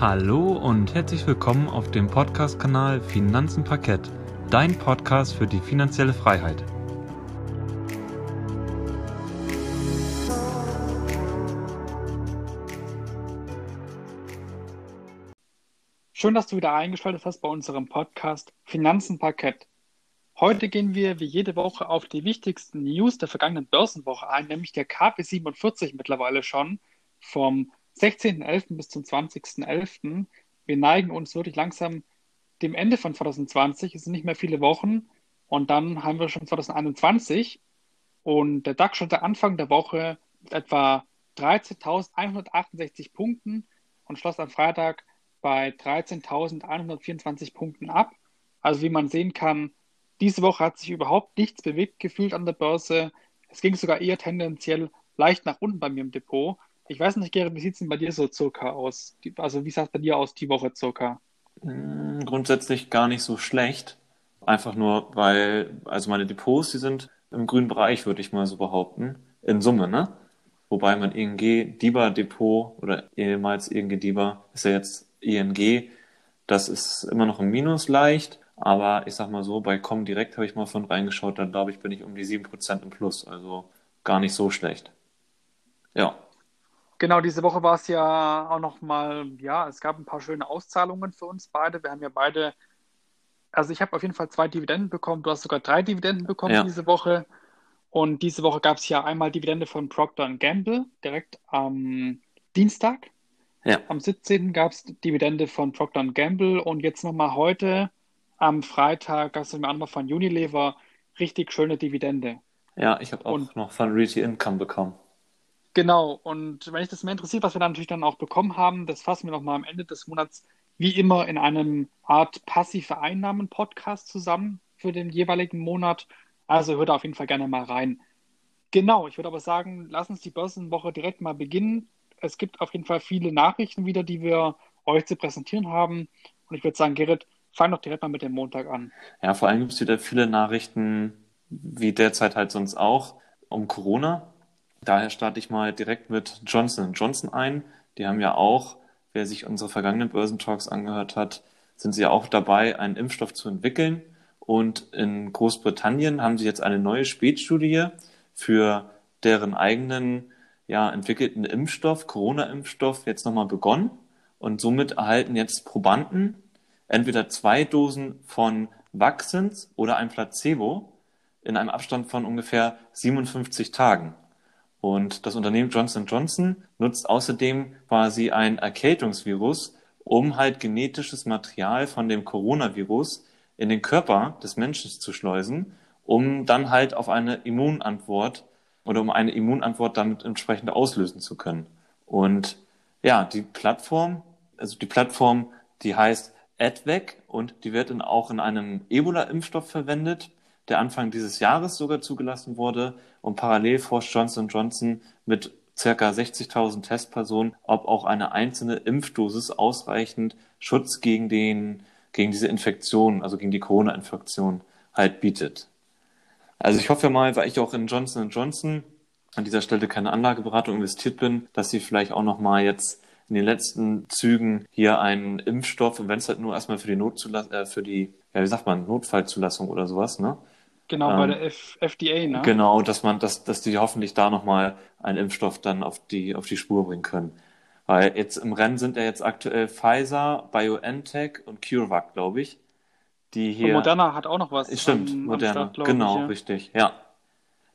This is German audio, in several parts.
Hallo und herzlich willkommen auf dem Podcast-Kanal Finanzen Parkett, dein Podcast für die finanzielle Freiheit. Schön, dass du wieder eingeschaltet hast bei unserem Podcast Finanzen Parkett. Heute gehen wir wie jede Woche auf die wichtigsten News der vergangenen Börsenwoche ein, nämlich der KP 47 mittlerweile schon vom 16.11. bis zum 20.11. Wir neigen uns wirklich langsam dem Ende von 2020. Es sind nicht mehr viele Wochen und dann haben wir schon 2021 und der DAX stand Anfang der Woche mit etwa 13.168 Punkten und schloss am Freitag bei 13.124 Punkten ab. Also wie man sehen kann, diese Woche hat sich überhaupt nichts bewegt gefühlt an der Börse. Es ging sogar eher tendenziell leicht nach unten bei mir im Depot. Ich weiß nicht, Gerrit, wie sieht es denn bei dir so circa aus? Also wie sah es bei dir aus die Woche circa? Hm, grundsätzlich gar nicht so schlecht. Einfach nur, weil, also meine Depots, die sind im grünen Bereich, würde ich mal so behaupten. In Summe, ne? Wobei mein ING DIBA Depot oder ehemals ING DIBA ist ja jetzt ING. Das ist immer noch im Minus leicht. Aber ich sag mal so, bei Comdirect habe ich mal von reingeschaut, dann glaube ich, bin ich um die 7% im Plus. Also gar nicht so schlecht. Ja. Genau, diese Woche war es ja auch noch mal, ja, es gab ein paar schöne Auszahlungen für uns beide. Wir haben ja beide, also ich habe auf jeden Fall zwei Dividenden bekommen. Du hast sogar drei Dividenden bekommen ja. diese Woche. Und diese Woche gab es ja einmal Dividende von Procter Gamble direkt am Dienstag. Ja. Am 17. gab es Dividende von Procter Gamble und jetzt nochmal heute am Freitag gab es mir einmal von Unilever richtig schöne Dividende. Ja, ich habe auch und, noch von Realty Income bekommen. Genau, und wenn dich das mehr interessiert, was wir dann natürlich dann auch bekommen haben, das fassen wir nochmal am Ende des Monats wie immer in einem Art passive Einnahmen-Podcast zusammen für den jeweiligen Monat. Also hört auf jeden Fall gerne mal rein. Genau, ich würde aber sagen, lass uns die Börsenwoche direkt mal beginnen. Es gibt auf jeden Fall viele Nachrichten wieder, die wir euch zu präsentieren haben. Und ich würde sagen, Gerrit, fang doch direkt mal mit dem Montag an. Ja, vor allem gibt es wieder viele Nachrichten, wie derzeit halt sonst auch, um Corona. Daher starte ich mal direkt mit Johnson Johnson ein. Die haben ja auch, wer sich unsere vergangenen Börsentalks angehört hat, sind sie ja auch dabei, einen Impfstoff zu entwickeln. Und in Großbritannien haben sie jetzt eine neue Spätstudie für deren eigenen ja, entwickelten Impfstoff, Corona-Impfstoff, jetzt nochmal begonnen. Und somit erhalten jetzt Probanden entweder zwei Dosen von Vaccins oder ein Placebo in einem Abstand von ungefähr 57 Tagen. Und das Unternehmen Johnson Johnson nutzt außerdem quasi ein Erkältungsvirus, um halt genetisches Material von dem Coronavirus in den Körper des Menschen zu schleusen, um dann halt auf eine Immunantwort oder um eine Immunantwort damit entsprechend auslösen zu können. Und ja, die Plattform, also die Plattform, die heißt AdVac und die wird dann auch in einem Ebola-Impfstoff verwendet der Anfang dieses Jahres sogar zugelassen wurde. Und parallel forscht Johnson Johnson mit circa 60.000 Testpersonen, ob auch eine einzelne Impfdosis ausreichend Schutz gegen den, gegen diese Infektion, also gegen die Corona-Infektion halt bietet. Also ich hoffe mal, weil ich auch in Johnson Johnson an dieser Stelle keine Anlageberatung investiert bin, dass sie vielleicht auch noch mal jetzt in den letzten Zügen hier einen Impfstoff und wenn es halt nur erstmal für die Notzulassung, äh, für die, ja, wie sagt man, Notfallzulassung oder sowas, ne? Genau, ähm, bei der F FDA, ne? Genau, dass man, dass, dass die hoffentlich da nochmal einen Impfstoff dann auf die, auf die Spur bringen können. Weil jetzt im Rennen sind ja jetzt aktuell Pfizer, BioNTech und CureVac, glaube ich. Die hier. Und Moderna hat auch noch was. Stimmt, am, Moderna. Am genau, ich, ja. richtig, ja.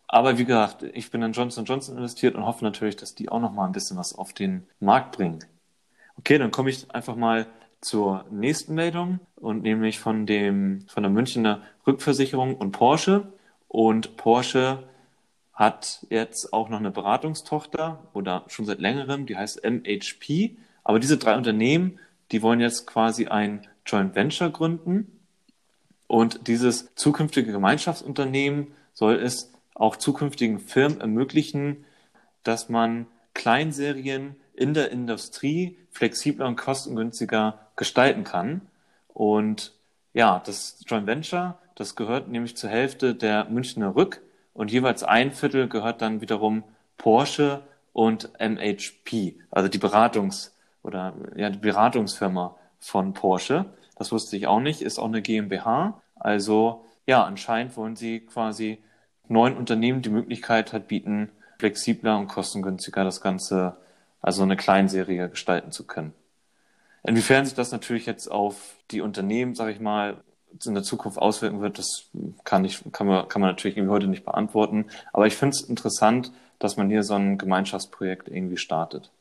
Aber wie gesagt, ich bin in Johnson Johnson investiert und hoffe natürlich, dass die auch nochmal ein bisschen was auf den Markt bringen. Okay, dann komme ich einfach mal zur nächsten Meldung und nämlich von dem von der Münchner Rückversicherung und Porsche. Und Porsche hat jetzt auch noch eine Beratungstochter oder schon seit längerem, die heißt MHP. Aber diese drei Unternehmen, die wollen jetzt quasi ein Joint Venture gründen. Und dieses zukünftige Gemeinschaftsunternehmen soll es auch zukünftigen Firmen ermöglichen, dass man Kleinserien in der Industrie flexibler und kostengünstiger gestalten kann. Und ja, das Joint Venture, das gehört nämlich zur Hälfte der Münchner Rück und jeweils ein Viertel gehört dann wiederum Porsche und MHP, also die Beratungsfirma oder ja, die Beratungsfirma von Porsche. Das wusste ich auch nicht, ist auch eine GmbH. Also ja, anscheinend wollen sie quasi neuen Unternehmen die Möglichkeit halt bieten, flexibler und kostengünstiger das Ganze, also eine Kleinserie gestalten zu können. Inwiefern sich das natürlich jetzt auf die Unternehmen, sage ich mal, in der Zukunft auswirken wird, das kann, ich, kann, man, kann man natürlich irgendwie heute nicht beantworten. Aber ich finde es interessant, dass man hier so ein Gemeinschaftsprojekt irgendwie startet.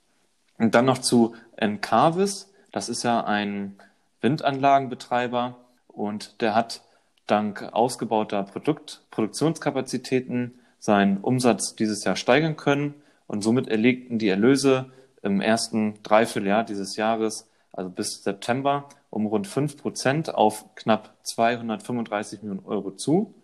Und dann noch zu Encarvis. Das ist ja ein Windanlagenbetreiber und der hat dank ausgebauter Produkt Produktionskapazitäten seinen Umsatz dieses Jahr steigern können und somit erlegten die Erlöse im ersten Dreivierteljahr dieses Jahres, also bis September, um rund 5 Prozent auf knapp 235 Millionen Euro zu.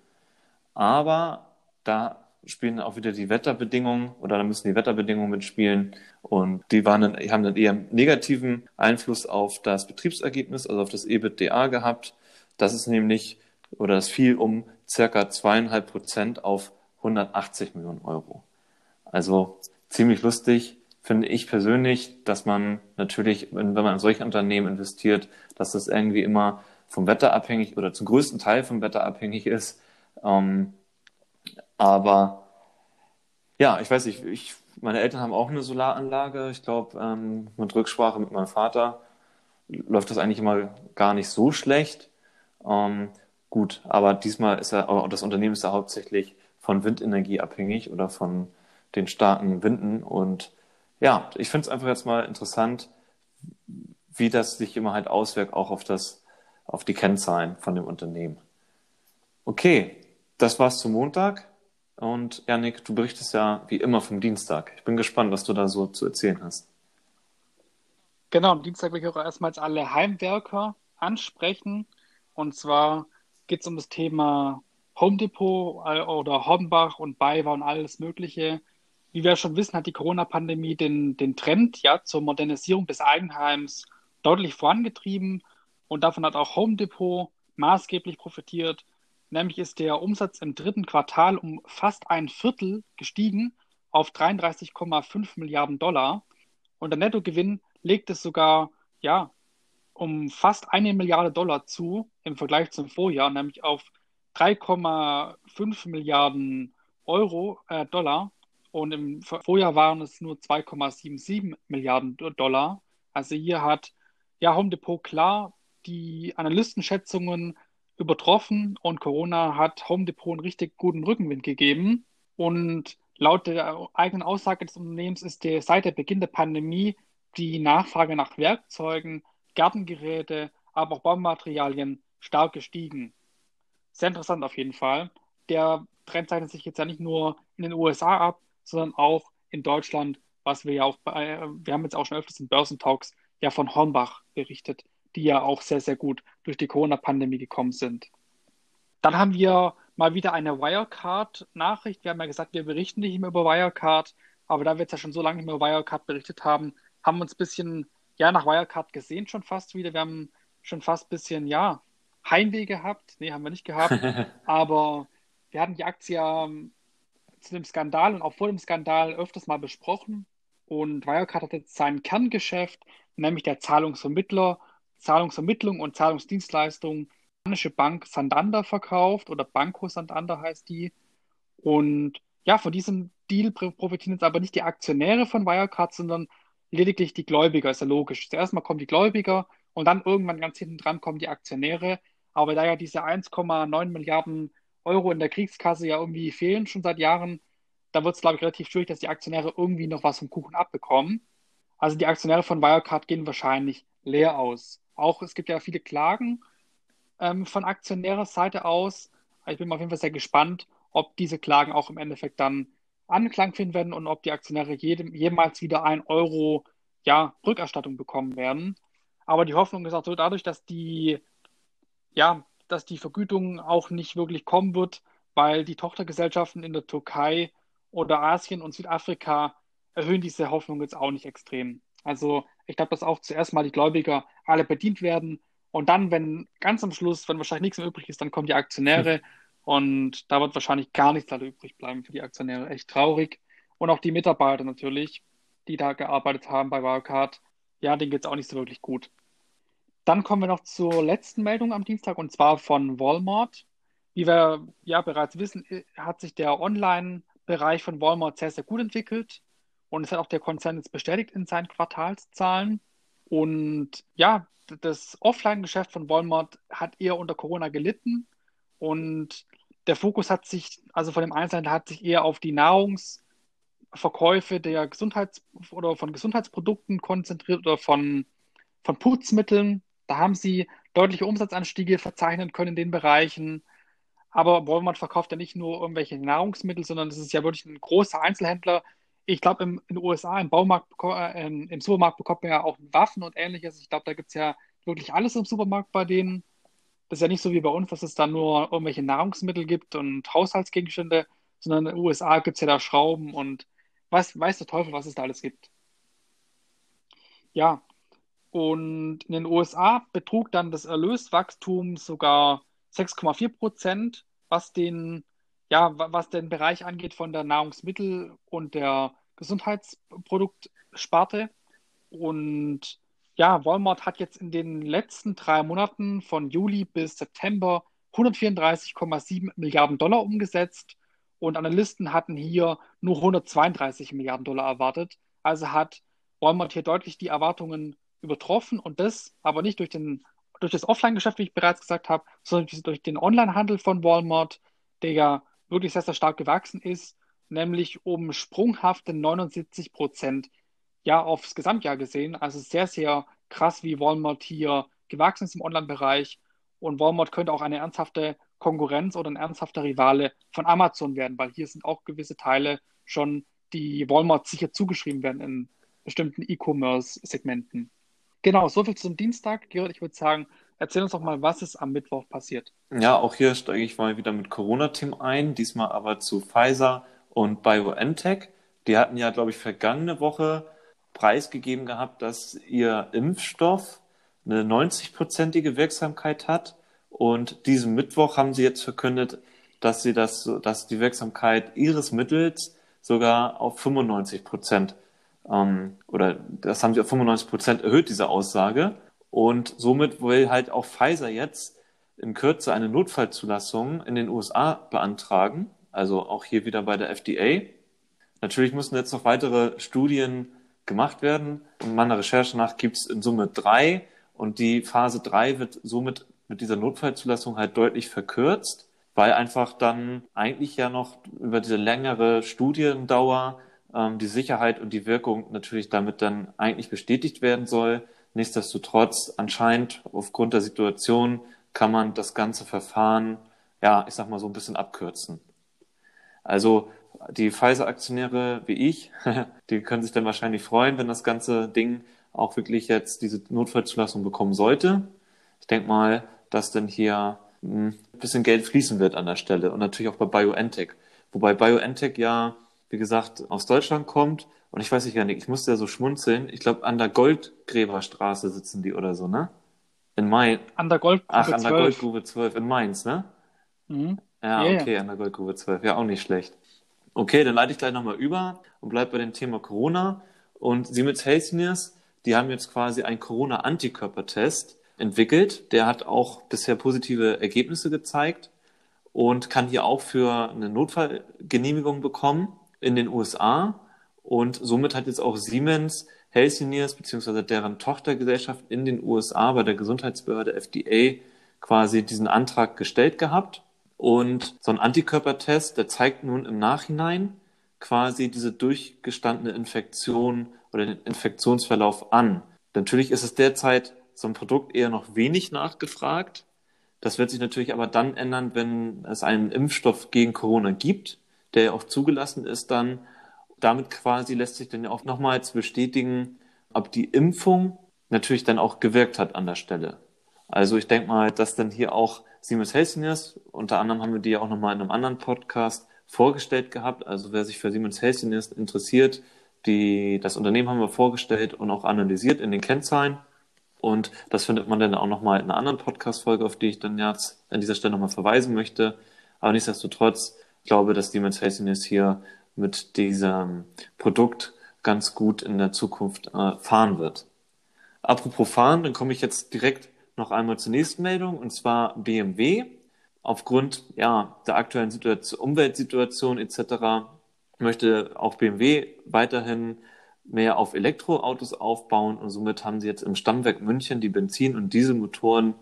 Aber da spielen auch wieder die Wetterbedingungen oder da müssen die Wetterbedingungen mitspielen und die waren dann, haben dann eher negativen Einfluss auf das Betriebsergebnis, also auf das EBITDA gehabt. Das ist nämlich oder das fiel um circa zweieinhalb Prozent auf 180 Millionen Euro. Also ziemlich lustig finde ich persönlich, dass man natürlich, wenn, wenn man in solche Unternehmen investiert, dass das irgendwie immer vom Wetter abhängig oder zum größten Teil vom Wetter abhängig ist. Ähm, aber ja, ich weiß nicht, ich, meine Eltern haben auch eine Solaranlage. Ich glaube, ähm, mit Rücksprache mit meinem Vater läuft das eigentlich immer gar nicht so schlecht. Ähm, gut, aber diesmal ist ja, das Unternehmen ist ja hauptsächlich von Windenergie abhängig oder von den starken Winden. Und ja, ich finde es einfach jetzt mal interessant, wie das sich immer halt auswirkt, auch auf das, auf die Kennzahlen von dem Unternehmen. Okay, das war's zum Montag. Und Janik, du berichtest ja wie immer vom Dienstag. Ich bin gespannt, was du da so zu erzählen hast. Genau, am Dienstag will ich auch erstmals alle Heimwerker ansprechen. Und zwar geht es um das Thema Home Depot oder Hornbach und Bayer und alles Mögliche. Wie wir schon wissen, hat die Corona-Pandemie den, den Trend ja, zur Modernisierung des Eigenheims deutlich vorangetrieben und davon hat auch Home Depot maßgeblich profitiert. Nämlich ist der Umsatz im dritten Quartal um fast ein Viertel gestiegen auf 33,5 Milliarden Dollar und der Nettogewinn legt es sogar ja um fast eine Milliarde Dollar zu im Vergleich zum Vorjahr, nämlich auf 3,5 Milliarden Euro, äh, Dollar. Und im Vorjahr waren es nur 2,77 Milliarden Dollar. Also hier hat ja Home Depot klar die Analystenschätzungen übertroffen und Corona hat Home Depot einen richtig guten Rückenwind gegeben. Und laut der eigenen Aussage des Unternehmens ist der, seit der Beginn der Pandemie die Nachfrage nach Werkzeugen, Gartengeräte, aber auch Baumaterialien stark gestiegen. Sehr interessant auf jeden Fall. Der Trend zeichnet sich jetzt ja nicht nur in den USA ab, sondern auch in Deutschland, was wir ja auch bei, wir haben jetzt auch schon öfters in Börsentalks ja von Hornbach berichtet, die ja auch sehr, sehr gut durch die Corona-Pandemie gekommen sind. Dann haben wir mal wieder eine Wirecard-Nachricht. Wir haben ja gesagt, wir berichten nicht mehr über Wirecard, aber da wir jetzt ja schon so lange nicht mehr über Wirecard berichtet haben, haben wir uns ein bisschen ja nach Wirecard gesehen schon fast wieder. Wir haben schon fast ein bisschen, ja, Heimweh gehabt. Nee, haben wir nicht gehabt. aber wir hatten die Aktie ja zu dem Skandal und auch vor dem Skandal öfters mal besprochen. Und Wirecard hat jetzt sein Kerngeschäft, nämlich der Zahlungsvermittler, Zahlungsvermittlung und Zahlungsdienstleistung, spanische Bank Santander verkauft oder Banco Santander heißt die. Und ja, von diesem Deal profitieren jetzt aber nicht die Aktionäre von Wirecard, sondern lediglich die Gläubiger, ist ja logisch. Zuerst mal kommen die Gläubiger und dann irgendwann ganz hinten dran kommen die Aktionäre. Aber da ja diese 1,9 Milliarden Euro in der Kriegskasse ja irgendwie fehlen schon seit Jahren, da wird es, glaube ich, relativ schwierig, dass die Aktionäre irgendwie noch was vom Kuchen abbekommen. Also die Aktionäre von Wirecard gehen wahrscheinlich leer aus. Auch es gibt ja viele Klagen ähm, von Aktionärsseite aus. Ich bin auf jeden Fall sehr gespannt, ob diese Klagen auch im Endeffekt dann Anklang finden werden und ob die Aktionäre jedem, jemals wieder ein Euro ja, Rückerstattung bekommen werden. Aber die Hoffnung ist auch so dadurch, dass die, ja, dass die Vergütung auch nicht wirklich kommen wird, weil die Tochtergesellschaften in der Türkei oder Asien und Südafrika erhöhen diese Hoffnung jetzt auch nicht extrem. Also ich glaube, dass auch zuerst mal die Gläubiger alle bedient werden und dann, wenn ganz am Schluss, wenn wahrscheinlich nichts mehr übrig ist, dann kommen die Aktionäre. Hm. Und da wird wahrscheinlich gar nichts leider übrig bleiben für die Aktionäre. Echt traurig. Und auch die Mitarbeiter natürlich, die da gearbeitet haben bei Wirecard. ja, denen geht es auch nicht so wirklich gut. Dann kommen wir noch zur letzten Meldung am Dienstag und zwar von Walmart. Wie wir ja bereits wissen, hat sich der Online-Bereich von Walmart sehr, sehr gut entwickelt und es hat auch der Konzern jetzt bestätigt in seinen Quartalszahlen. Und ja, das Offline-Geschäft von Walmart hat eher unter Corona gelitten und der Fokus hat sich, also von dem Einzelnen hat sich eher auf die Nahrungsverkäufe der Gesundheits- oder von Gesundheitsprodukten konzentriert oder von, von Putzmitteln. Da haben sie deutliche Umsatzanstiege verzeichnen können in den Bereichen. Aber Walmart verkauft ja nicht nur irgendwelche Nahrungsmittel, sondern es ist ja wirklich ein großer Einzelhändler. Ich glaube, in den USA, im Baumarkt, äh, im Supermarkt bekommt man ja auch Waffen und ähnliches. Ich glaube, da gibt es ja wirklich alles im Supermarkt bei denen. Das ist ja nicht so wie bei uns, dass es da nur irgendwelche Nahrungsmittel gibt und Haushaltsgegenstände, sondern in den USA gibt es ja da Schrauben und weiß, weiß der Teufel, was es da alles gibt. Ja, und in den USA betrug dann das Erlöswachstum sogar 6,4 Prozent, was den, ja, was den Bereich angeht von der Nahrungsmittel- und der Gesundheitsproduktsparte. Und ja, Walmart hat jetzt in den letzten drei Monaten von Juli bis September 134,7 Milliarden Dollar umgesetzt und Analysten hatten hier nur 132 Milliarden Dollar erwartet. Also hat Walmart hier deutlich die Erwartungen übertroffen und das aber nicht durch, den, durch das Offline-Geschäft, wie ich bereits gesagt habe, sondern durch den Online-Handel von Walmart, der ja wirklich sehr, sehr stark gewachsen ist, nämlich um sprunghafte 79 Prozent ja aufs Gesamtjahr gesehen. Also sehr, sehr krass, wie Walmart hier gewachsen ist im Online-Bereich. Und Walmart könnte auch eine ernsthafte Konkurrenz oder ein ernsthafter Rivale von Amazon werden, weil hier sind auch gewisse Teile schon, die Walmart sicher zugeschrieben werden in bestimmten E-Commerce-Segmenten. Genau, soviel zum Dienstag. Gerrit, ich würde sagen, erzähl uns doch mal, was ist am Mittwoch passiert. Ja, auch hier steige ich mal wieder mit Corona-Team ein, diesmal aber zu Pfizer und BioNTech. Die hatten ja, glaube ich, vergangene Woche preisgegeben gehabt, dass ihr Impfstoff eine 90-prozentige Wirksamkeit hat. Und diesen Mittwoch haben sie jetzt verkündet, dass sie das, dass die Wirksamkeit ihres Mittels sogar auf 95 Prozent ähm, oder das haben sie auf 95 Prozent erhöht, diese Aussage. Und somit will halt auch Pfizer jetzt in Kürze eine Notfallzulassung in den USA beantragen, also auch hier wieder bei der FDA. Natürlich müssen jetzt noch weitere Studien gemacht werden. Und meiner Recherche nach gibt es in Summe drei und die Phase drei wird somit mit dieser Notfallzulassung halt deutlich verkürzt, weil einfach dann eigentlich ja noch über diese längere Studiendauer ähm, die Sicherheit und die Wirkung natürlich damit dann eigentlich bestätigt werden soll. Nichtsdestotrotz, anscheinend aufgrund der Situation kann man das ganze Verfahren, ja, ich sag mal so ein bisschen abkürzen. Also die Pfizer-Aktionäre wie ich, die können sich dann wahrscheinlich freuen, wenn das ganze Ding auch wirklich jetzt diese Notfallzulassung bekommen sollte. Ich denke mal, dass dann hier hm, ein bisschen Geld fließen wird an der Stelle und natürlich auch bei BioNTech. Wobei BioNTech ja wie gesagt, aus Deutschland kommt. Und ich weiß nicht gar nicht, ich musste ja so schmunzeln. Ich glaube, an der Goldgräberstraße sitzen die oder so, ne? In Mainz. An der Goldgrube Ach, an der Goldgrube 12 in Mainz, ne? Mhm. Ja, yeah. okay, an der Goldgrube 12. Ja, auch nicht schlecht. Okay, dann leite ich gleich nochmal über und bleib bei dem Thema Corona. Und Siemens Healthineers, die haben jetzt quasi einen Corona-Antikörpertest entwickelt. Der hat auch bisher positive Ergebnisse gezeigt und kann hier auch für eine Notfallgenehmigung bekommen in den USA und somit hat jetzt auch Siemens Healthineers beziehungsweise deren Tochtergesellschaft in den USA bei der Gesundheitsbehörde FDA quasi diesen Antrag gestellt gehabt. Und so ein Antikörpertest, der zeigt nun im Nachhinein quasi diese durchgestandene Infektion oder den Infektionsverlauf an. Natürlich ist es derzeit so ein Produkt eher noch wenig nachgefragt. Das wird sich natürlich aber dann ändern, wenn es einen Impfstoff gegen Corona gibt der ja auch zugelassen ist dann. Damit quasi lässt sich dann ja auch nochmals bestätigen, ob die Impfung natürlich dann auch gewirkt hat an der Stelle. Also ich denke mal, dass dann hier auch Siemens Healthineers, unter anderem haben wir die ja auch nochmal in einem anderen Podcast vorgestellt gehabt. Also wer sich für Siemens Healthineers interessiert, die, das Unternehmen haben wir vorgestellt und auch analysiert in den Kennzahlen. Und das findet man dann auch nochmal in einer anderen Podcast-Folge, auf die ich dann jetzt an dieser Stelle nochmal verweisen möchte. Aber nichtsdestotrotz glaube, dass Demon's Haziness hier mit diesem Produkt ganz gut in der Zukunft äh, fahren wird. Apropos fahren, dann komme ich jetzt direkt noch einmal zur nächsten Meldung und zwar BMW. Aufgrund ja, der aktuellen Situation, Umweltsituation etc. möchte auch BMW weiterhin mehr auf Elektroautos aufbauen und somit haben sie jetzt im Stammwerk München die Benzin- und Dieselmotoren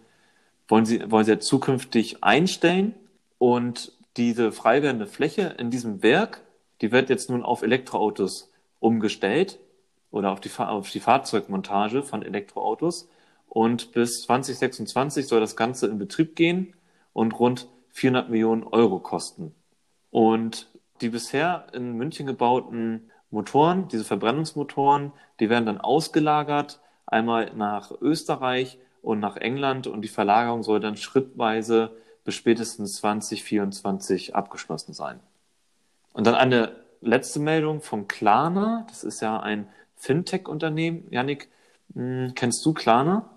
wollen sie, wollen sie jetzt zukünftig einstellen und diese frei werdende Fläche in diesem Werk, die wird jetzt nun auf Elektroautos umgestellt oder auf die, auf die Fahrzeugmontage von Elektroautos. Und bis 2026 soll das Ganze in Betrieb gehen und rund 400 Millionen Euro kosten. Und die bisher in München gebauten Motoren, diese Verbrennungsmotoren, die werden dann ausgelagert, einmal nach Österreich und nach England und die Verlagerung soll dann schrittweise bis spätestens 2024 abgeschlossen sein. Und dann eine letzte Meldung von Klarna. Das ist ja ein Fintech-Unternehmen. Janik, hm, kennst du Klarna?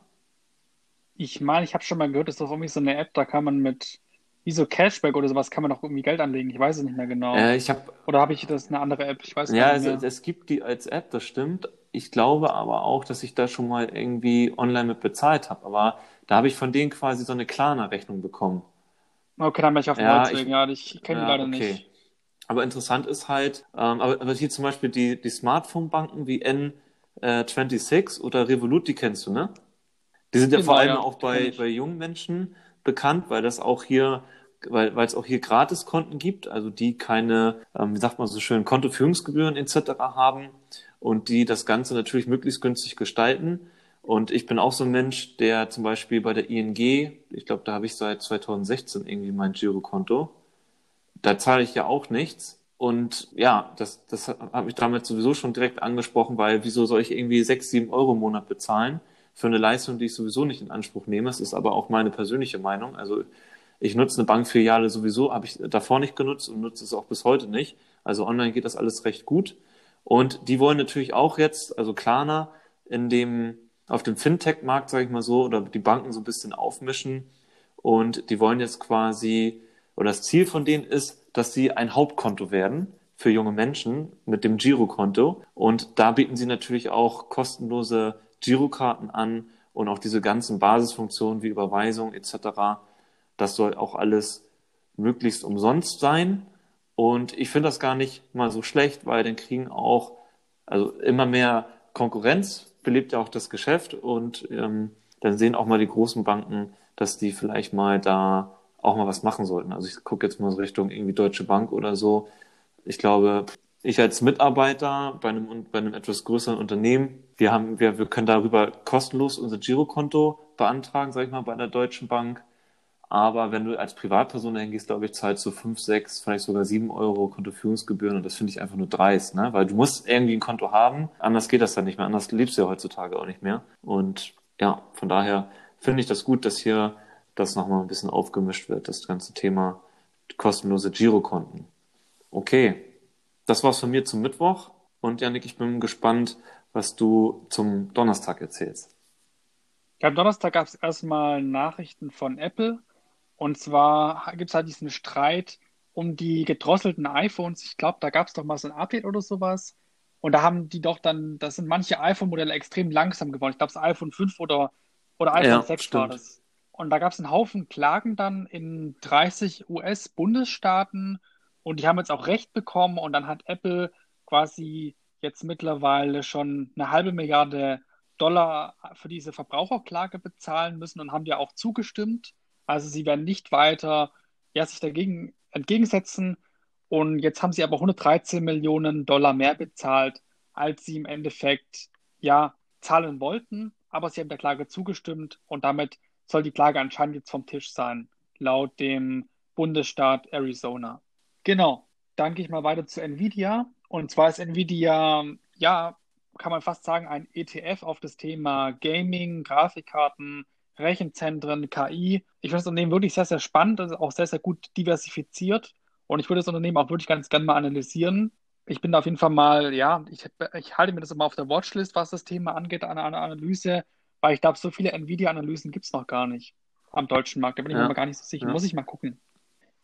Ich meine, ich habe schon mal gehört, das ist doch irgendwie so eine App, da kann man mit, wie so Cashback oder sowas, kann man doch irgendwie Geld anlegen. Ich weiß es nicht mehr genau. Äh, ich hab, oder habe ich das eine andere App? Ich weiß ja, nicht mehr. Ja, es gibt die als App, das stimmt. Ich glaube aber auch, dass ich da schon mal irgendwie online mit bezahlt habe. Aber da habe ich von denen quasi so eine Klarna-Rechnung bekommen. Okay, dann bin ich auf dem ja, Holzweg. Ja, ich kenne ja, die leider okay. nicht. Aber interessant ist halt, ähm, aber, aber hier zum Beispiel die, die Smartphone-Banken wie N26 oder Revolut, die kennst du, ne? Die sind ja genau, vor allem ja, auch bei, bei jungen Menschen bekannt, weil das auch hier, weil, weil es auch hier Gratiskonten gibt, also die keine, ähm, wie sagt man so schön, Kontoführungsgebühren etc. haben und die das Ganze natürlich möglichst günstig gestalten. Und ich bin auch so ein Mensch, der zum Beispiel bei der ING, ich glaube, da habe ich seit 2016 irgendwie mein Girokonto, da zahle ich ja auch nichts. Und ja, das, das habe ich damit sowieso schon direkt angesprochen, weil wieso soll ich irgendwie sechs, sieben Euro im Monat bezahlen für eine Leistung, die ich sowieso nicht in Anspruch nehme? Es ist aber auch meine persönliche Meinung. Also ich nutze eine Bankfiliale sowieso, habe ich davor nicht genutzt und nutze es auch bis heute nicht. Also online geht das alles recht gut. Und die wollen natürlich auch jetzt, also Klarna, in dem, auf dem Fintech-Markt, sage ich mal so, oder die Banken so ein bisschen aufmischen. Und die wollen jetzt quasi oder das Ziel von denen ist, dass sie ein Hauptkonto werden für junge Menschen mit dem Girokonto. Und da bieten sie natürlich auch kostenlose Girokarten an und auch diese ganzen Basisfunktionen wie Überweisung etc. Das soll auch alles möglichst umsonst sein. Und ich finde das gar nicht mal so schlecht, weil dann kriegen auch, also immer mehr Konkurrenz belebt ja auch das Geschäft und ähm, dann sehen auch mal die großen Banken, dass die vielleicht mal da auch mal was machen sollten. Also ich gucke jetzt mal so Richtung irgendwie Deutsche Bank oder so. Ich glaube, ich als Mitarbeiter bei einem, bei einem etwas größeren Unternehmen, wir haben, wir, wir können darüber kostenlos unser Girokonto beantragen, sag ich mal, bei der Deutschen Bank. Aber wenn du als Privatperson dahin gehst, glaube ich, zahlst du fünf, sechs, vielleicht sogar sieben Euro Kontoführungsgebühren und das finde ich einfach nur dreist, ne? Weil du musst irgendwie ein Konto haben, anders geht das dann nicht mehr, anders lebst du ja heutzutage auch nicht mehr. Und ja, von daher finde ich das gut, dass hier das nochmal ein bisschen aufgemischt wird, das ganze Thema kostenlose Girokonten. Okay, das war's von mir zum Mittwoch. Und Janik, ich bin gespannt, was du zum Donnerstag erzählst. Ja, am Donnerstag gab es erstmal Nachrichten von Apple. Und zwar gibt es halt diesen Streit um die gedrosselten iPhones. Ich glaube, da gab es doch mal so ein Update oder sowas. Und da haben die doch dann, da sind manche iPhone-Modelle extrem langsam geworden. Ich glaube, das iPhone 5 oder, oder iPhone ja, 6 stimmt. war das. Und da gab es einen Haufen Klagen dann in 30 US-Bundesstaaten und die haben jetzt auch Recht bekommen und dann hat Apple quasi jetzt mittlerweile schon eine halbe Milliarde Dollar für diese Verbraucherklage bezahlen müssen und haben ja auch zugestimmt. Also sie werden nicht weiter ja, sich dagegen entgegensetzen. Und jetzt haben sie aber 113 Millionen Dollar mehr bezahlt, als sie im Endeffekt ja zahlen wollten. Aber sie haben der Klage zugestimmt und damit soll die Klage anscheinend jetzt vom Tisch sein, laut dem Bundesstaat Arizona. Genau, dann gehe ich mal weiter zu Nvidia. Und zwar ist Nvidia, ja, kann man fast sagen, ein ETF auf das Thema Gaming, Grafikkarten, Rechenzentren, KI. Ich finde das Unternehmen wirklich sehr, sehr spannend, also auch sehr, sehr gut diversifiziert. Und ich würde das Unternehmen auch wirklich ganz gerne mal analysieren. Ich bin da auf jeden Fall mal, ja, ich, ich halte mir das immer auf der Watchlist, was das Thema angeht, an einer Analyse. Weil ich glaube, so viele Nvidia-Analysen gibt es noch gar nicht am deutschen Markt. Da bin ich ja. mir gar nicht so sicher. Ja. Muss ich mal gucken.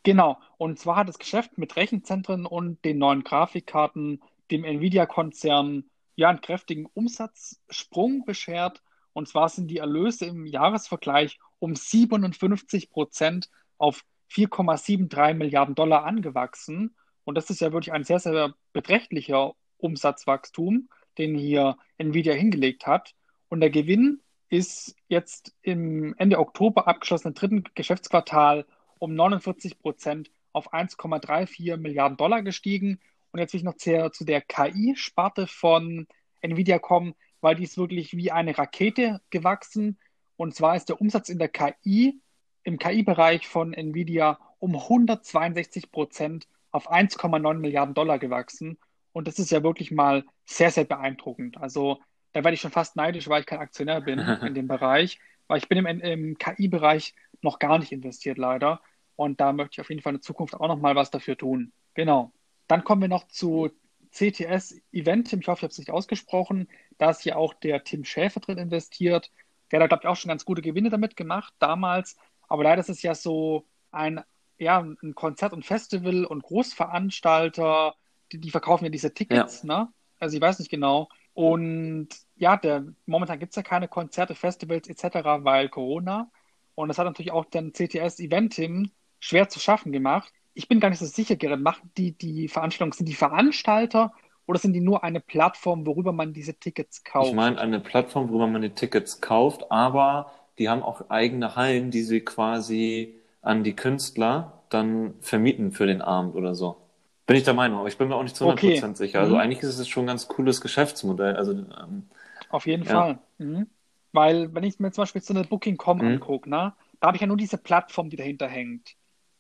Genau. Und zwar hat das Geschäft mit Rechenzentren und den neuen Grafikkarten dem Nvidia-Konzern ja einen kräftigen Umsatzsprung beschert. Und zwar sind die Erlöse im Jahresvergleich um 57 Prozent auf 4,73 Milliarden Dollar angewachsen. Und das ist ja wirklich ein sehr, sehr beträchtlicher Umsatzwachstum, den hier Nvidia hingelegt hat. Und der Gewinn ist jetzt im Ende Oktober abgeschlossenen dritten Geschäftsquartal um 49 Prozent auf 1,34 Milliarden Dollar gestiegen. Und jetzt will ich noch zu, zu der KI-Sparte von Nvidia kommen, weil die ist wirklich wie eine Rakete gewachsen. Und zwar ist der Umsatz in der KI, im KI-Bereich von Nvidia um 162 Prozent auf 1,9 Milliarden Dollar gewachsen. Und das ist ja wirklich mal sehr, sehr beeindruckend. Also da werde ich schon fast neidisch, weil ich kein Aktionär bin in dem Bereich, weil ich bin im, im KI-Bereich noch gar nicht investiert, leider. Und da möchte ich auf jeden Fall in Zukunft auch noch mal was dafür tun. Genau. Dann kommen wir noch zu CTS Eventim. Ich hoffe, ich habe es nicht ausgesprochen. Da ist hier auch der Tim Schäfer drin investiert. Der hat, glaube ich, auch schon ganz gute Gewinne damit gemacht damals. Aber leider ist es ja so ein, ja, ein Konzert und Festival und Großveranstalter, die, die verkaufen ja diese Tickets, ja. ne? Also ich weiß nicht genau. Und ja, der, momentan gibt es ja keine Konzerte, Festivals etc., weil Corona. Und das hat natürlich auch den CTS Eventim schwer zu schaffen gemacht. Ich bin gar nicht so sicher, Gerrit, machen die die Veranstaltungen, sind die Veranstalter oder sind die nur eine Plattform, worüber man diese Tickets kauft? Ich meine eine Plattform, worüber man die Tickets kauft, aber die haben auch eigene Hallen, die sie quasi an die Künstler dann vermieten für den Abend oder so. Bin ich der Meinung, aber ich bin mir auch nicht zu 100% okay. sicher. Also mhm. eigentlich ist es schon ein ganz cooles Geschäftsmodell. Also, ähm, Auf jeden ja. Fall. Mhm. Weil, wenn ich mir zum Beispiel so eine Booking.com mhm. angucke, ne, da habe ich ja nur diese Plattform, die dahinter hängt.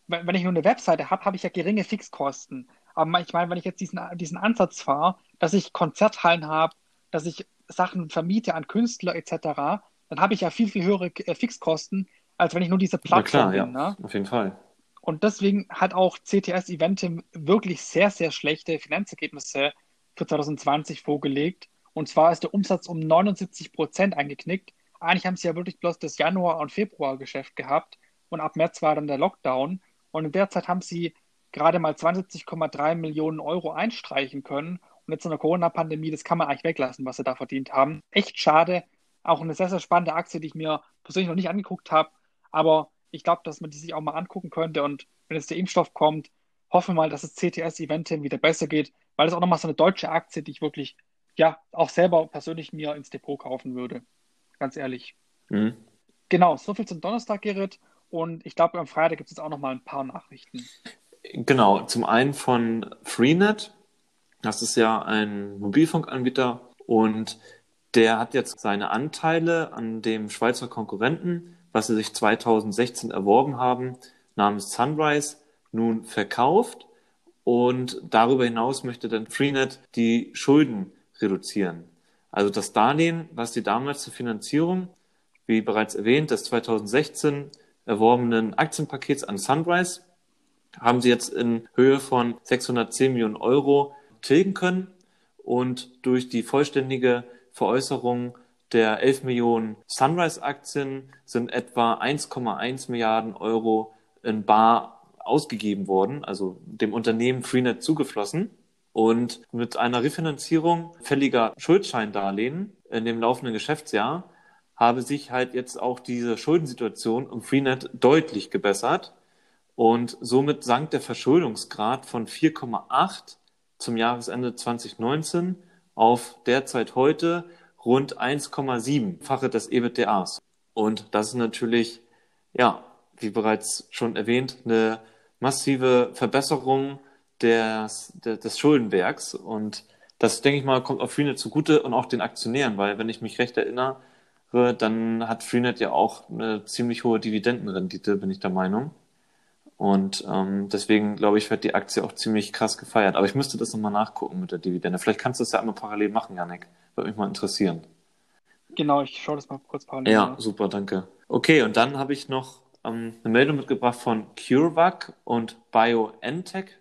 Wenn, ich nur eine Webseite habe, habe ich ja geringe Fixkosten. Aber ich meine, wenn ich jetzt diesen, diesen Ansatz fahre, dass ich Konzerthallen habe, dass ich Sachen vermiete an Künstler etc., dann habe ich ja viel, viel höhere äh, Fixkosten, als wenn ich nur diese Plattform ja, klar, bin. Ja, ne? auf jeden Fall. Und deswegen hat auch CTS Eventim wirklich sehr, sehr schlechte Finanzergebnisse für 2020 vorgelegt. Und zwar ist der Umsatz um 79 Prozent eingeknickt. Eigentlich haben sie ja wirklich bloß das Januar- und Februar-Geschäft gehabt. Und ab März war dann der Lockdown. Und in der Zeit haben sie gerade mal 72,3 Millionen Euro einstreichen können. Und jetzt in der Corona-Pandemie, das kann man eigentlich weglassen, was sie da verdient haben. Echt schade. Auch eine sehr, sehr spannende Aktie, die ich mir persönlich noch nicht angeguckt habe. Aber ich glaube, dass man die sich auch mal angucken könnte. Und wenn jetzt der Impfstoff kommt, hoffen wir mal, dass es CTS Eventim wieder besser geht, weil es auch nochmal so eine deutsche Aktie, die ich wirklich, ja, auch selber persönlich mir ins Depot kaufen würde. Ganz ehrlich. Mhm. Genau, soviel zum Donnerstag, Gerrit. Und ich glaube, am Freitag gibt es auch nochmal ein paar Nachrichten. Genau, zum einen von Freenet. Das ist ja ein Mobilfunkanbieter und der hat jetzt seine Anteile an dem Schweizer Konkurrenten was sie sich 2016 erworben haben, namens Sunrise, nun verkauft. Und darüber hinaus möchte dann Freenet die Schulden reduzieren. Also das Darlehen, was sie damals zur Finanzierung, wie bereits erwähnt, des 2016 erworbenen Aktienpakets an Sunrise, haben sie jetzt in Höhe von 610 Millionen Euro tilgen können. Und durch die vollständige Veräußerung der 11 Millionen Sunrise-Aktien sind etwa 1,1 Milliarden Euro in Bar ausgegeben worden, also dem Unternehmen Freenet zugeflossen. Und mit einer Refinanzierung fälliger Schuldscheindarlehen in dem laufenden Geschäftsjahr habe sich halt jetzt auch diese Schuldensituation um Freenet deutlich gebessert. Und somit sank der Verschuldungsgrad von 4,8 zum Jahresende 2019 auf derzeit heute rund 1,7-fache des EBITDAs. Und das ist natürlich, ja, wie bereits schon erwähnt, eine massive Verbesserung des, des Schuldenwerks. Und das, denke ich mal, kommt auf Freenet zugute und auch den Aktionären, weil, wenn ich mich recht erinnere, dann hat Freenet ja auch eine ziemlich hohe Dividendenrendite, bin ich der Meinung. Und ähm, deswegen, glaube ich, wird die Aktie auch ziemlich krass gefeiert. Aber ich müsste das nochmal nachgucken mit der Dividende. Vielleicht kannst du das ja einmal parallel machen, Janik. Würde mich mal interessieren. Genau, ich schaue das mal kurz parallel. Ja, nach. super, danke. Okay, und dann habe ich noch ähm, eine Meldung mitgebracht von CureVac und BioNTech,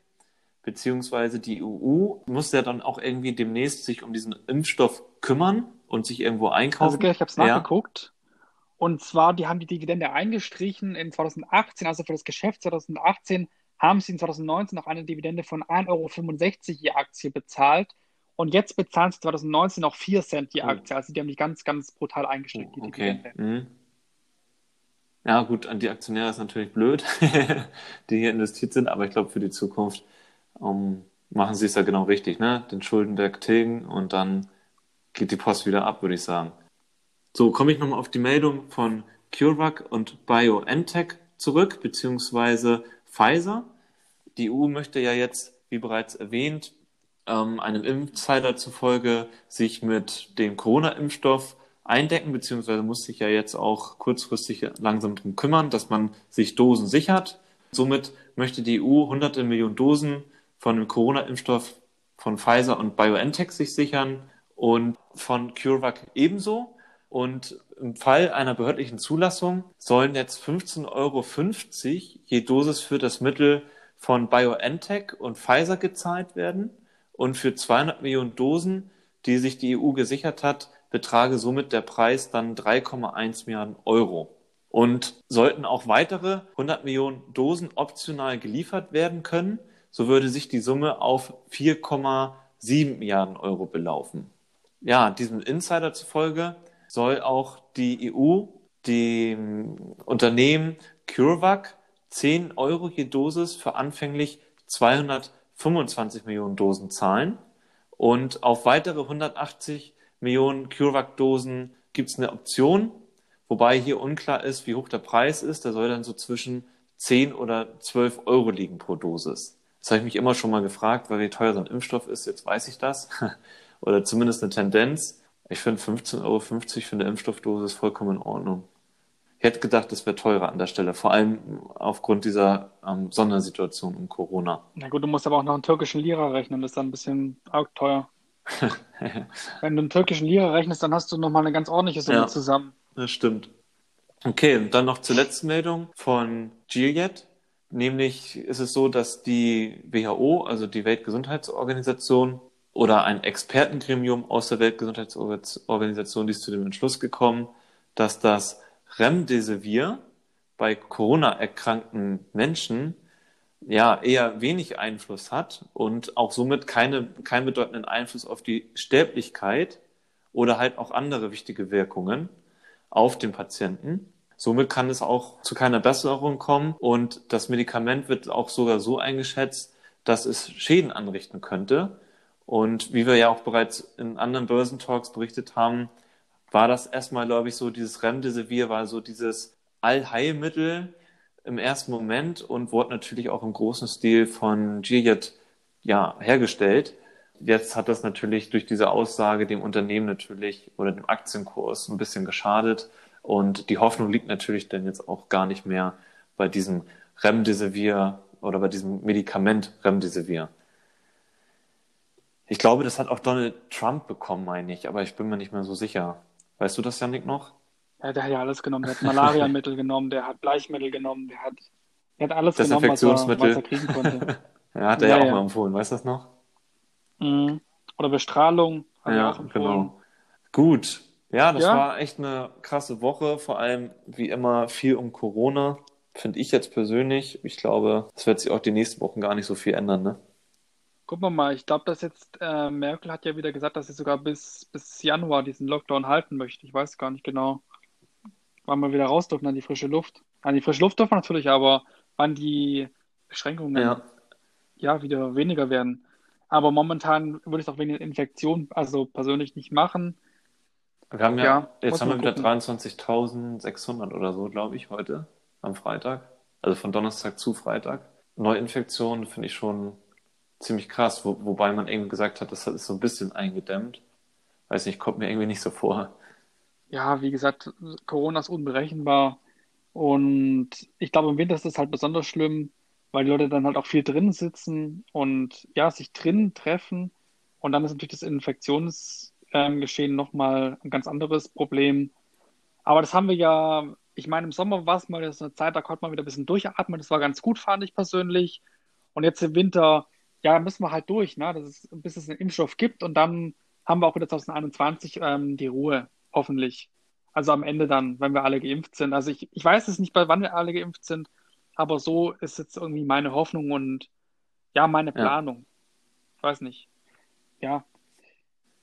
beziehungsweise die EU muss ja dann auch irgendwie demnächst sich um diesen Impfstoff kümmern und sich irgendwo einkaufen. Also, ich habe es nachgeguckt. Und zwar, die haben die Dividende eingestrichen in 2018, also für das Geschäft 2018 haben sie in 2019 noch eine Dividende von 1,65 Euro je Aktie bezahlt. Und jetzt bezahlen sie 2019 noch 4 Cent die Oh. Aktie. Also die haben die ganz, ganz brutal eingeschränkt, die okay. Dividende. Mhm. Ja, gut, an die Aktionäre ist natürlich blöd, die hier investiert sind, aber ich glaube, für die Zukunft ähm, machen sie es ja genau richtig, ne? Den Schuldenberg tilgen und dann geht die Post wieder ab, würde ich sagen. So, komme ich nochmal auf die Meldung von CureVac und BioNTech zurück, beziehungsweise Pfizer. Die EU möchte ja jetzt, wie bereits erwähnt, ähm, einem Insider zufolge sich mit dem Corona-Impfstoff eindecken, beziehungsweise muss sich ja jetzt auch kurzfristig langsam drum kümmern, dass man sich Dosen sichert. Somit möchte die EU hunderte Millionen Dosen von dem Corona-Impfstoff von Pfizer und BioNTech sich sichern und von CureVac ebenso. Und im Fall einer behördlichen Zulassung sollen jetzt 15,50 Euro je Dosis für das Mittel von BioNTech und Pfizer gezahlt werden. Und für 200 Millionen Dosen, die sich die EU gesichert hat, betrage somit der Preis dann 3,1 Milliarden Euro. Und sollten auch weitere 100 Millionen Dosen optional geliefert werden können, so würde sich die Summe auf 4,7 Milliarden Euro belaufen. Ja, diesem Insider zufolge soll auch die EU dem Unternehmen CureVac 10 Euro je Dosis für anfänglich 225 Millionen Dosen zahlen. Und auf weitere 180 Millionen CureVac-Dosen gibt es eine Option, wobei hier unklar ist, wie hoch der Preis ist. Der soll dann so zwischen 10 oder 12 Euro liegen pro Dosis. Das habe ich mich immer schon mal gefragt, weil wie teuer so ein Impfstoff ist, jetzt weiß ich das. Oder zumindest eine Tendenz. Ich finde 15,50 Euro für eine Impfstoffdosis vollkommen in Ordnung. Ich hätte gedacht, das wäre teurer an der Stelle, vor allem aufgrund dieser ähm, Sondersituation um Corona. Na gut, du musst aber auch noch einen türkischen Lira rechnen, das ist dann ein bisschen arg teuer. Wenn du einen türkischen Lira rechnest, dann hast du nochmal eine ganz ordentliche Summe Ja. zusammen. Das stimmt. Okay, und dann noch zur letzten Meldung von Gilead. Nämlich ist es so, dass die WHO, also die Weltgesundheitsorganisation oder ein Expertengremium aus der Weltgesundheitsorganisation, die ist zu dem Entschluss gekommen, dass das Remdesivir bei Corona erkrankten Menschen ja eher wenig Einfluss hat und auch somit keine, keinen bedeutenden Einfluss auf die Sterblichkeit oder halt auch andere wichtige Wirkungen auf den Patienten. Somit kann es auch zu keiner Besserung kommen und das Medikament wird auch sogar so eingeschätzt, dass es Schäden anrichten könnte. Und wie wir ja auch bereits in anderen Börsentalks berichtet haben, war das erstmal, glaube ich, so dieses Remdesivir war so dieses Allheilmittel im ersten Moment und wurde natürlich auch im großen Stil von Gilead ja, hergestellt. Jetzt hat das natürlich durch diese Aussage dem Unternehmen natürlich oder dem Aktienkurs ein bisschen geschadet. Und die Hoffnung liegt natürlich dann jetzt auch gar nicht mehr bei diesem Remdesivir oder bei diesem Medikament Remdesivir. Ich glaube, das hat auch Donald Trump bekommen, meine ich, aber ich bin mir nicht mehr so sicher. Weißt du das, Janik, noch? Ja, der hat ja alles genommen. Der hat Malariamittel genommen, der hat Bleichmittel genommen, der hat, der hat alles genommen, was er, was er kriegen konnte. Ja, hat er ja, Ja, auch ja. mal empfohlen, weißt du das noch? Mhm. Oder Bestrahlung hat er Ja, genau. Gut. Ja, das Ja. war echt eine krasse Woche. Vor allem, wie immer, viel um Corona. Finde ich jetzt persönlich. Ich glaube, es wird sich auch die nächsten Wochen gar nicht so viel ändern, ne? Gucken wir mal, ich glaube, dass jetzt äh, Merkel hat ja wieder gesagt, dass sie sogar bis, bis Januar diesen Lockdown halten möchte. Ich weiß gar nicht genau, wann wir wieder raus dürfen an die frische Luft. An die frische Luft dürfen wir natürlich, aber wann die Beschränkungen Ja. ja wieder weniger werden. Aber momentan würde ich es auch wegen der Infektion, also persönlich nicht machen. Wir haben ja, Ja, jetzt haben wir wieder gucken. 23.600 oder so, glaube ich, heute am Freitag. Also von Donnerstag zu Freitag. Neuinfektionen finde ich schon ziemlich krass, wo, wobei man eben gesagt hat, das ist so ein bisschen eingedämmt. Weiß nicht, kommt mir irgendwie nicht so vor. Ja, wie gesagt, Corona ist unberechenbar. Und ich glaube, im Winter ist es halt besonders schlimm, weil die Leute dann halt auch viel drin sitzen und ja, sich drin treffen. Und dann ist natürlich das Infektionsgeschehen nochmal ein ganz anderes Problem. Aber das haben wir ja, ich meine, im Sommer war es mal so eine Zeit, da konnte man wieder ein bisschen durchatmen. Das war ganz gut, fand ich persönlich. Und jetzt im Winter, ja, müssen wir halt durch, ne? Das ist, bis es einen Impfstoff gibt. Und dann haben wir auch wieder 2021 ähm, die Ruhe, hoffentlich. Also am Ende dann, wenn wir alle geimpft sind. Also ich, ich weiß es nicht, bei wann wir alle geimpft sind, aber so ist jetzt irgendwie meine Hoffnung und ja, meine Ja. Planung. Ich weiß nicht. Ja.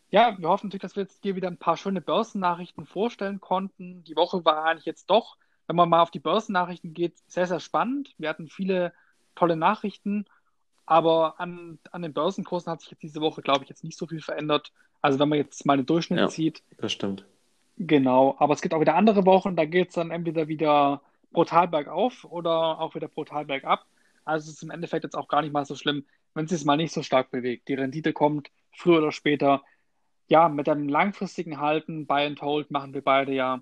Ja, wir hoffen natürlich, dass wir jetzt hier wieder ein paar schöne Börsennachrichten vorstellen konnten. Die Woche war eigentlich jetzt doch, wenn man mal auf die Börsennachrichten geht, sehr, sehr spannend. Wir hatten viele tolle Nachrichten, aber an, an den Börsenkursen hat sich jetzt diese Woche, glaube ich, jetzt nicht so viel verändert. Also wenn man jetzt mal den Durchschnitt Ja. zieht, Das stimmt. genau. Aber es gibt auch wieder andere Wochen, da geht es dann entweder wieder brutal bergauf oder auch wieder brutal bergab. Also es ist im Endeffekt jetzt auch gar nicht mal so schlimm, wenn es sich mal nicht so stark bewegt. Die Rendite kommt früher oder später. Ja, mit einem langfristigen Halten, Buy and Hold, machen wir beide ja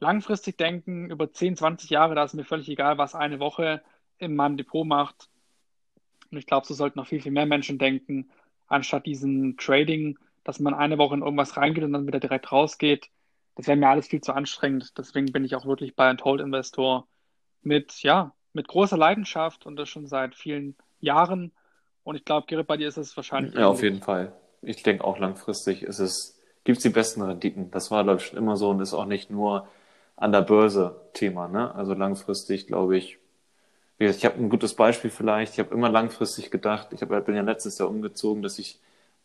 langfristig denken, über 10, 20 Jahre, da ist mir völlig egal, was eine Woche in meinem Depot macht. Und ich glaube, so sollten noch viel, viel mehr Menschen denken, anstatt diesen Trading, dass man eine Woche in irgendwas reingeht und dann wieder direkt rausgeht. Das wäre mir alles viel zu anstrengend. Deswegen bin ich auch wirklich Buy and Hold Investor mit, ja, mit großer Leidenschaft und das schon seit vielen Jahren. Und ich glaube, Gerrit, bei dir ist es wahrscheinlich Ja, auf jeden Fall. Ich denke auch langfristig ist es, gibt es die besten Renditen. Das war, glaube ich, schon immer so und ist auch nicht nur an der Börse Thema. Ne? Also langfristig, glaube ich, ich habe ein gutes Beispiel vielleicht. Ich habe immer langfristig gedacht, ich hab, bin ja letztes Jahr umgezogen, dass ich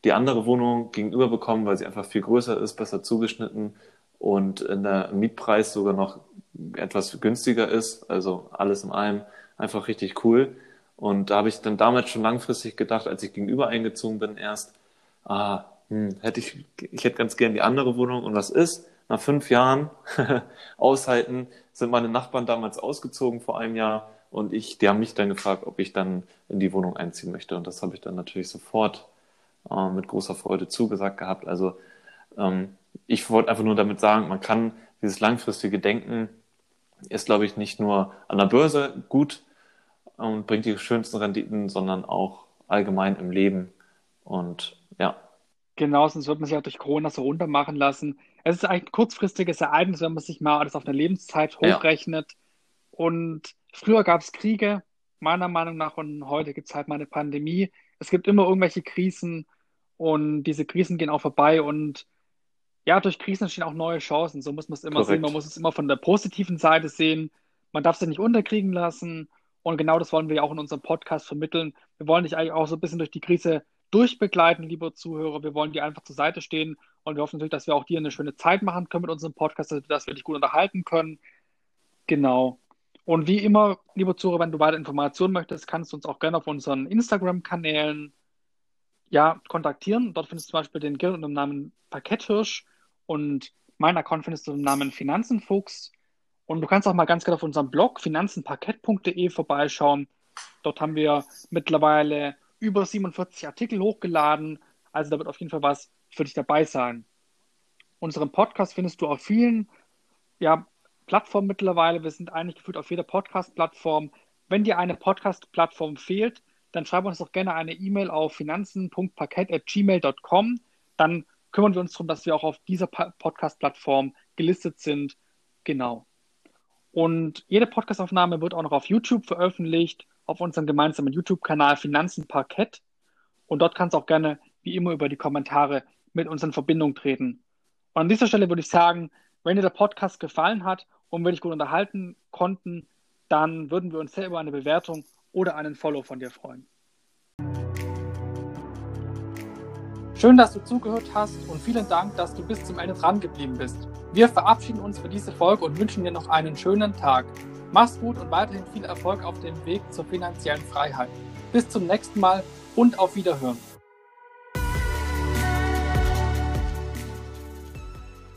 die andere Wohnung gegenüber bekomme, weil sie einfach viel größer ist, besser zugeschnitten und in der Mietpreis sogar noch etwas günstiger ist. Also alles in allem einfach richtig cool. Und da habe ich dann damals schon langfristig gedacht, als ich gegenüber eingezogen bin, erst, ah, hm, hätte ich, ich hätte ganz gern die andere Wohnung. Und was ist? Nach fünf Jahren aushalten, sind meine Nachbarn damals ausgezogen vor einem Jahr und ich, die haben mich dann gefragt, ob ich dann in die Wohnung einziehen möchte. Und das habe ich dann natürlich sofort äh, mit großer Freude zugesagt gehabt. Also ähm, ich wollte einfach nur damit sagen, man kann dieses langfristige Denken ist, glaube ich, nicht nur an der Börse gut und bringt die schönsten Renditen, sondern auch allgemein im Leben. Und ja, Genau, sonst wird man sich auch durch Corona so runter machen lassen. Es ist eigentlich ein kurzfristiges Ereignis, wenn man sich mal alles auf eine Lebenszeit Ja. hochrechnet. Und früher gab es Kriege, meiner Meinung nach, und heute gibt es halt mal eine Pandemie. Es gibt immer irgendwelche Krisen und diese Krisen gehen auch vorbei und ja, durch Krisen entstehen auch neue Chancen. So muss man es immer sehen. Korrekt. Man muss es immer von der positiven Seite sehen. Man darf sich nicht unterkriegen lassen. Und genau das wollen wir ja auch in unserem Podcast vermitteln. Wir wollen dich eigentlich auch so ein bisschen durch die Krise durchbegleiten, lieber Zuhörer. Wir wollen dir einfach zur Seite stehen und wir hoffen natürlich, dass wir auch dir eine schöne Zeit machen können mit unserem Podcast, dass- dass wir dich gut unterhalten können. Genau. Und wie immer, lieber Zuhörer, wenn du weitere Informationen möchtest, kannst du uns auch gerne auf unseren Instagram-Kanälen ja, kontaktieren. Dort findest du zum Beispiel den Gerrit unter dem Namen Parketthirsch und meinen Account findest du unter dem Namen Finanzenfuchs. Und du kannst auch mal ganz gerne auf unserem Blog finanzenparkett.de vorbeischauen. Dort haben wir mittlerweile über 47 Artikel hochgeladen. Also da wird auf jeden Fall was für dich dabei sein. Unseren Podcast findest du auf vielen ja, Plattformen mittlerweile. Wir sind eigentlich gefühlt auf jeder Podcast-Plattform. Wenn dir eine Podcast-Plattform fehlt, dann schreib uns doch gerne eine E-Mail auf finanzen.parkett.gmail.com. Dann kümmern wir uns darum, dass wir auch auf dieser Podcast-Plattform gelistet sind. Genau. Und jede Podcastaufnahme wird auch noch auf YouTube veröffentlicht, auf unserem gemeinsamen YouTube-Kanal Finanzen Parkett. Und dort kannst du auch gerne, wie immer, über die Kommentare mit uns in Verbindung treten. Und an dieser Stelle würde ich sagen, wenn dir der Podcast gefallen hat und wir dich gut unterhalten konnten, dann würden wir uns sehr über eine Bewertung oder einen Follow von dir freuen. Schön, dass du zugehört hast und vielen Dank, dass du bis zum Ende dran geblieben bist. Wir verabschieden uns für diese Folge und wünschen dir noch einen schönen Tag. Mach's gut und weiterhin viel Erfolg auf dem Weg zur finanziellen Freiheit. Bis zum nächsten Mal und auf Wiederhören.